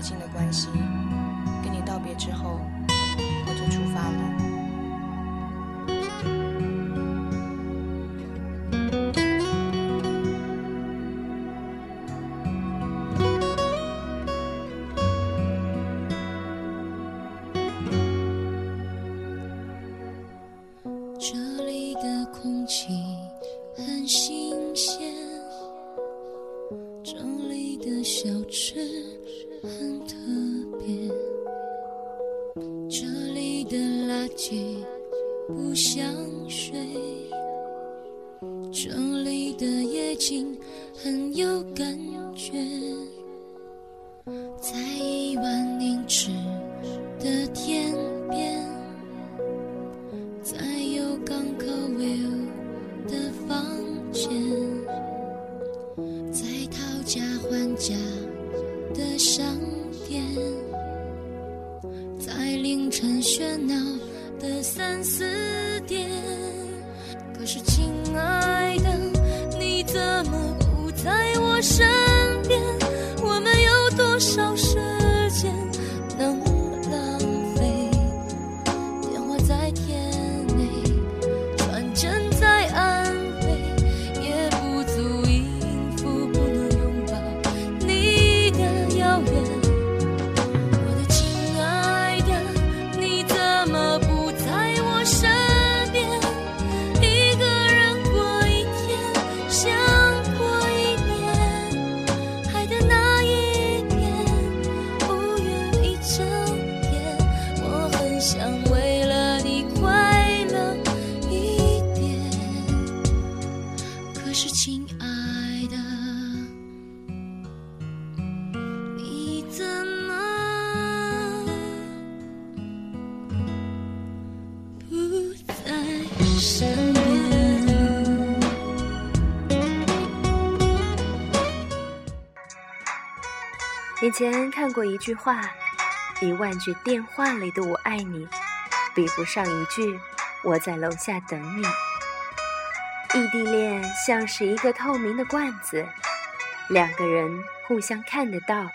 最近的关系，跟你道别之后，我就出发了。小吃很特别，这里的垃圾不像水，这里的夜景很有感觉，在一万英尺的天边，在有港口 view 的房间，在讨价还价。的商店在凌晨喧闹的三四点可是今以前看过一句话：“一万句电话里的我爱你，比不上一句我在楼下等你。”异地恋像是一个透明的罐子，两个人互相看得到、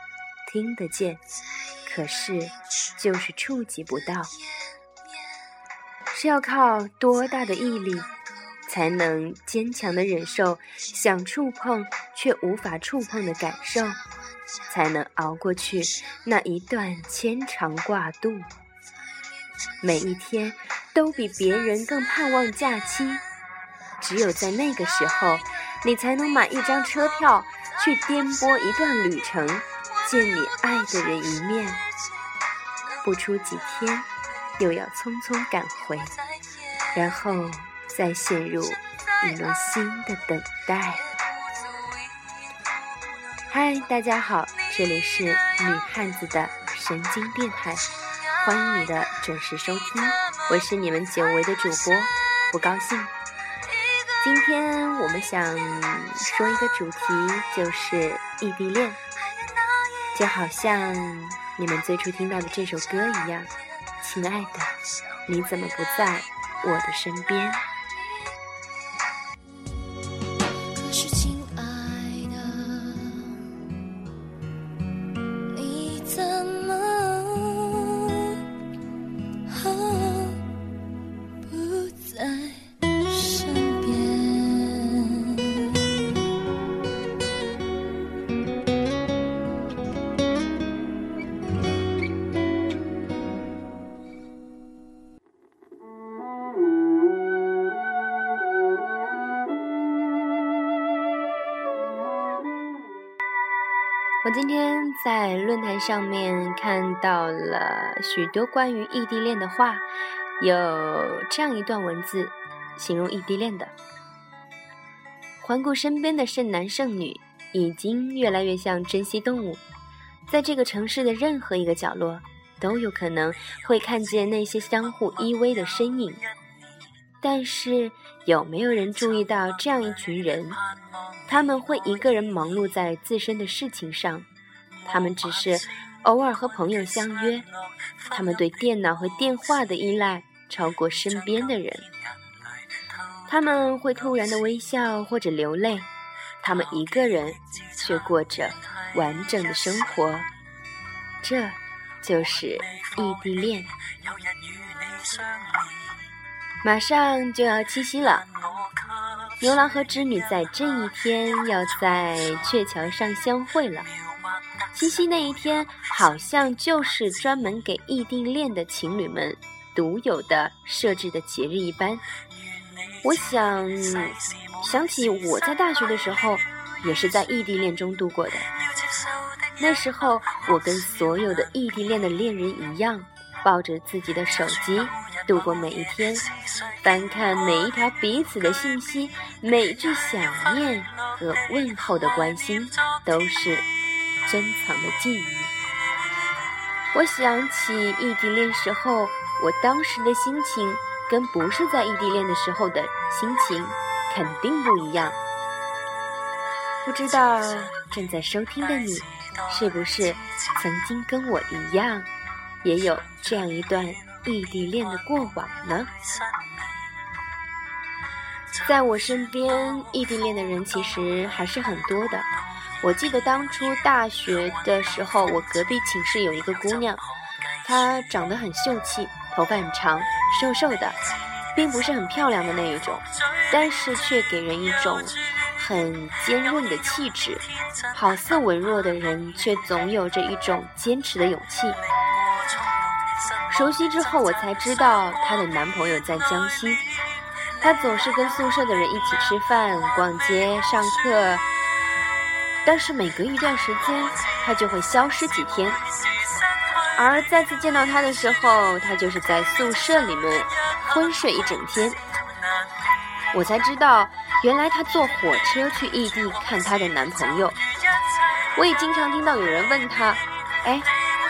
听得见，可是就是触及不到。是要靠多大的毅力，才能坚强的忍受想触碰却无法触碰的感受？才能熬过去那一段牵肠挂肚。每一天都比别人更盼望假期，只有在那个时候，你才能买一张车票去颠簸一段旅程，见你爱的人一面。不出几天，又要匆匆赶回，然后再陷入一轮新的等待。嗨，大家好，这里是女汉子的神经电台，欢迎你的准时收听，我是你们久违的主播，不高兴。今天我们想说一个主题，就是异地恋，就好像你们最初听到的这首歌一样，亲爱的，你怎么不在我的身边？我今天在论坛上面看到了许多关于异地恋的话，有这样一段文字形容异地恋的：环顾身边的剩男剩女，已经越来越像珍稀动物，在这个城市的任何一个角落，都有可能会看见那些相互依偎的身影。但是，有没有人注意到这样一群人？他们会一个人忙碌在自身的事情上，他们只是偶尔和朋友相约，他们对电脑和电话的依赖超过身边的人。他们会突然的微笑或者流泪，他们一个人却过着完整的生活。这就是异地恋。马上就要七夕了，牛郎和织女在这一天要在鹊桥上相会了。七夕那一天，好像就是专门给异地恋的情侣们独有的设置的节日一般。我想想起我在大学的时候，也是在异地恋中度过的。那时候，我跟所有的异地恋的恋人一样，抱着自己的手机度过每一天，翻看每一条彼此的信息，每句想念和问候的关心，都是。珍藏的记忆。我想起异地恋时候，我当时的心情跟不是在异地恋的时候的心情肯定不一样。不知道正在收听的你，是不是曾经跟我一样，也有这样一段异地恋的过往呢？在我身边，异地恋的人其实还是很多的。我记得当初大学的时候，我隔壁寝室有一个姑娘，她长得很秀气，头发很长，瘦瘦的，并不是很漂亮的那一种，但是却给人一种很坚韧的气质。好似文弱的人，却总有着一种坚持的勇气。熟悉之后，我才知道她的男朋友在江西，她总是跟宿舍的人一起吃饭、逛街、上课。但是每隔一段时间，她就会消失几天，而再次见到她的时候，她就是在宿舍里面昏睡一整天。我才知道，原来她坐火车去异地看她的男朋友。我也经常听到有人问她：“哎，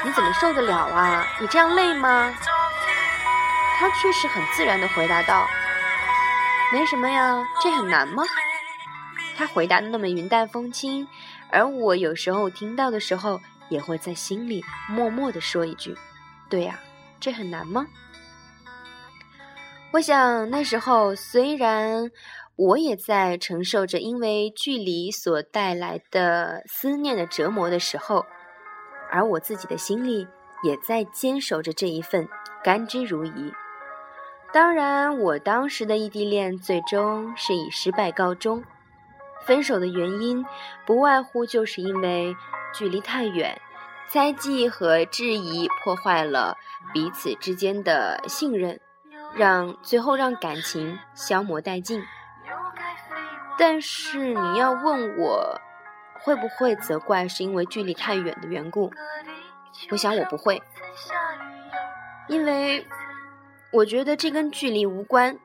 你怎么受得了啊？你这样累吗？”他却是很自然的回答道：“没什么呀，这很难吗？”他回答的那么云淡风轻，而我有时候听到的时候，也会在心里默默的说一句：“对呀，这很难吗？”我想那时候虽然我也在承受着因为距离所带来的思念的折磨的时候，而我自己的心里也在坚守着这一份甘之如饴。当然，我当时的异地恋最终是以失败告终。分手的原因，不外乎就是因为距离太远，猜忌和质疑破坏了彼此之间的信任，让最后让感情消磨殆尽。但是你要问我，会不会责怪是因为距离太远的缘故？我想我不会，因为我觉得这跟距离无关。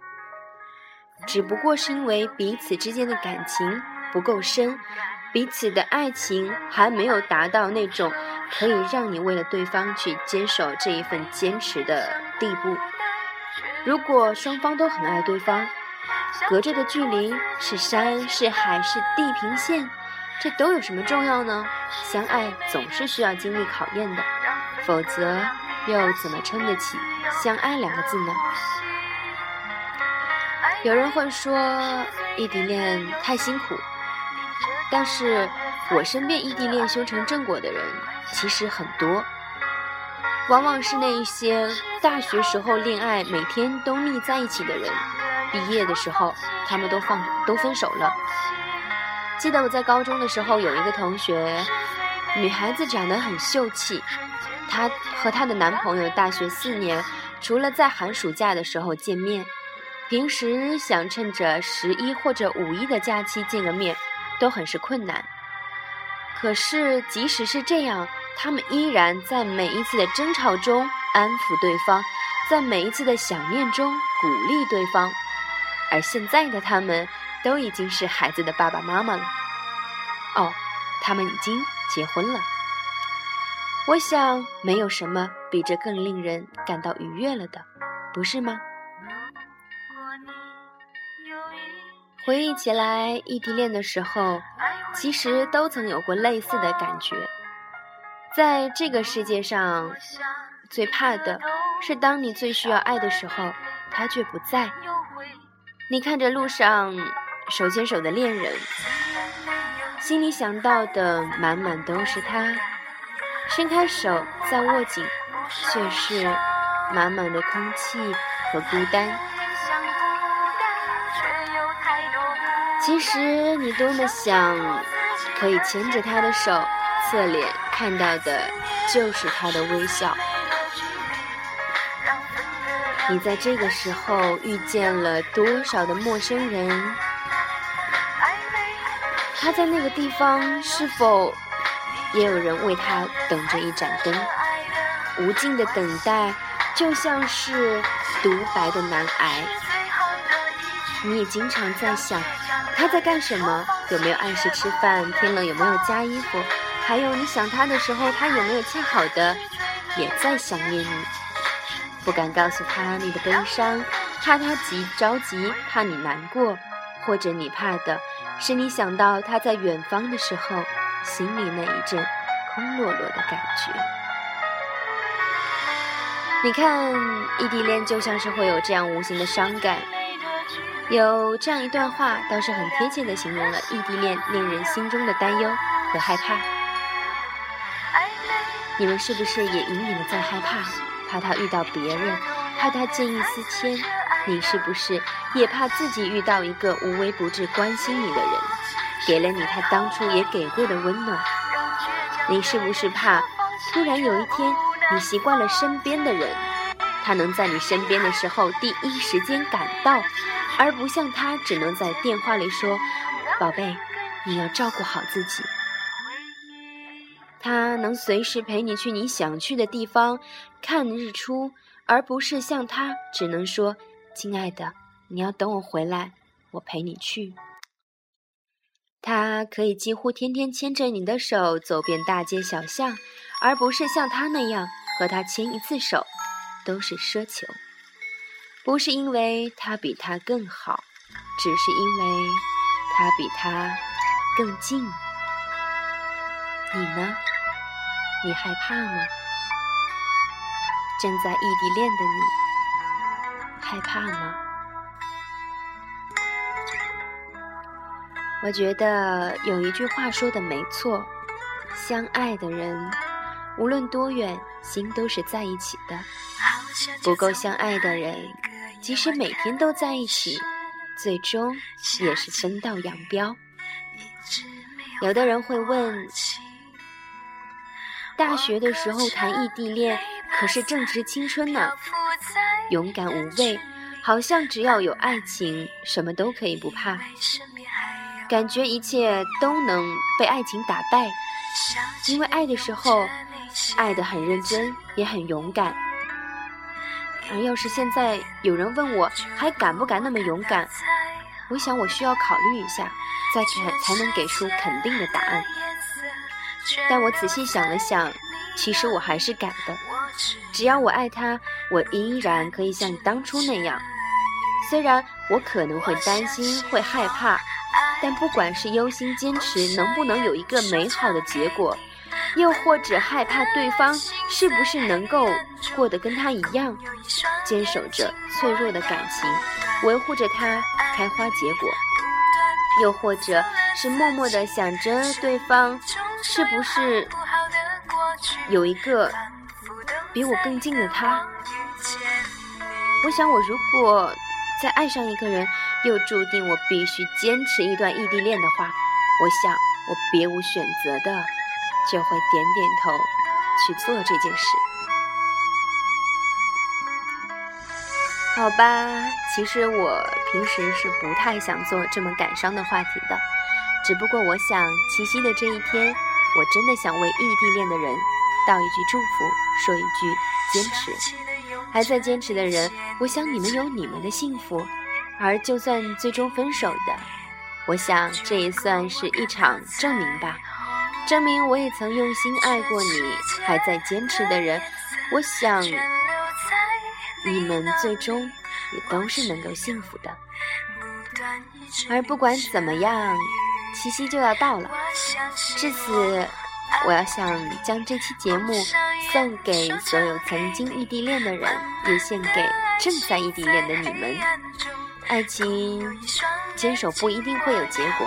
只不过是因为彼此之间的感情不够深，彼此的爱情还没有达到那种可以让你为了对方去坚守这一份坚持的地步。如果双方都很爱对方，隔着的距离是山是海是地平线，这都有什么重要呢？相爱总是需要经历考验的，否则又怎么撑得起相爱两个字呢？有人会说异地恋太辛苦，但是我身边异地恋修成正果的人其实很多，往往是那一些大学时候恋爱每天都腻在一起的人，毕业的时候他们都放都分手了。记得我在高中的时候有一个同学，女孩子长得很秀气，她和她的男朋友大学四年，除了在寒暑假的时候见面。平时想趁着十一或者五一的假期见个面，都很是困难。可是即使是这样，他们依然在每一次的争吵中安抚对方，在每一次的想念中鼓励对方。而现在的他们都已经是孩子的爸爸妈妈了。哦，他们已经结婚了。我想，没有什么比这更令人感到愉悦了的，不是吗？回忆起来，异地恋的时候，其实都曾有过类似的感觉。在这个世界上，最怕的是当你最需要爱的时候，他却不在。你看着路上手牵手的恋人，心里想到的满满都是他。伸开手，再握紧，却是满满的空气和孤单。其实你多么想可以牵着他的手，侧脸看到的就是他的微笑。你在这个时候遇见了多少的陌生人？他在那个地方是否也有人为他等着一盏灯？无尽的等待，就像是独白的难挨。你也经常在想，他在干什么？有没有按时吃饭？天冷有没有加衣服？还有你想他的时候，他有没有恰好的也在想念你？不敢告诉他你的悲伤，怕他急着急，怕你难过，或者你怕的是你想到他在远方的时候，心里那一阵空落落的感觉。你看，异地恋就像是会有这样无形的伤感。有这样一段话，倒是很贴切的形容了异地恋令人心中的担忧和害怕。你们是不是也隐隐的在害怕？怕他遇到别人，怕他见异思迁，你是不是也怕自己遇到一个无微不至关心你的人，给了你他当初也给过的温暖？你是不是怕突然有一天你习惯了身边的人，他能在你身边的时候第一时间赶到，而不像他只能在电话里说：“宝贝，你要照顾好自己。”他能随时陪你去你想去的地方看日出，而不是像他只能说：“亲爱的，你要等我回来，我陪你去。”他可以几乎天天牵着你的手走遍大街小巷，而不是像他那样和他牵一次手都是奢求。不是因为他比他更好，只是因为他比他更近。你呢？你害怕吗？正在异地恋的你，害怕吗？我觉得有一句话说的没错：相爱的人，无论多远，心都是在一起的；不够相爱的人，即使每天都在一起，最终也是分道扬镳。有的人会问。大学的时候谈异地恋，可是正值青春呢，勇敢无畏，好像只要有爱情，什么都可以不怕，感觉一切都能被爱情打败，因为爱的时候，爱得很认真，也很勇敢。而要是现在有人问我还敢不敢那么勇敢，我想我需要考虑一下，再才才能给出肯定的答案。但我仔细想了想，其实我还是敢的。只要我爱他，我依然可以像当初那样。虽然我可能会担心、会害怕，但不管是忧心坚持能不能有一个美好的结果，又或者害怕对方是不是能够过得跟他一样，坚守着脆弱的感情，维护着他开花结果，又或者是默默的想着对方。是不是有一个比我更近的他？我想，我如果再爱上一个人，又注定我必须坚持一段异地恋的话，我想我别无选择的就会点点头去做这件事。好吧，其实我平时是不太想做这么感伤的话题的，只不过我想七夕的这一天。我真的想为异地恋的人道一句祝福，说一句坚持。还在坚持的人，我想你们有你们的幸福。而就算最终分手的，我想这也算是一场证明吧，证明我也曾用心爱过你。还在坚持的人，我想你们最终也都是能够幸福的。而不管怎么样。七夕就要到了，至此，我要想将这期节目送给所有曾经异地恋的人，也献给正在异地恋的你们。爱情坚守不一定会有结果，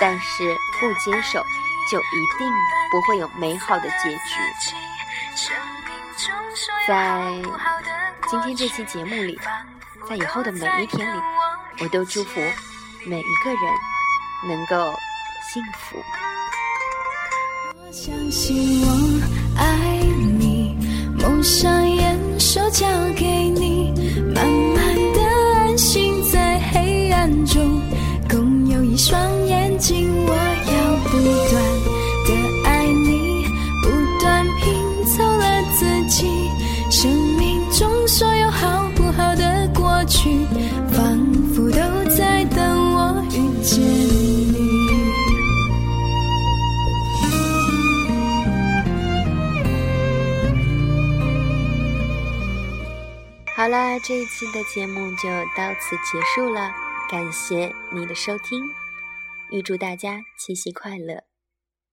但是不坚守就一定不会有美好的结局。在今天这期节目里，在以后的每一天里，我都祝福每一个人能够幸福。相信我爱你，蒙上眼，手交给你，慢慢的安心在黑暗中，共有一双这一期的节目就到此结束了，感谢你的收听，预祝大家七夕快乐，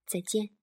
再见。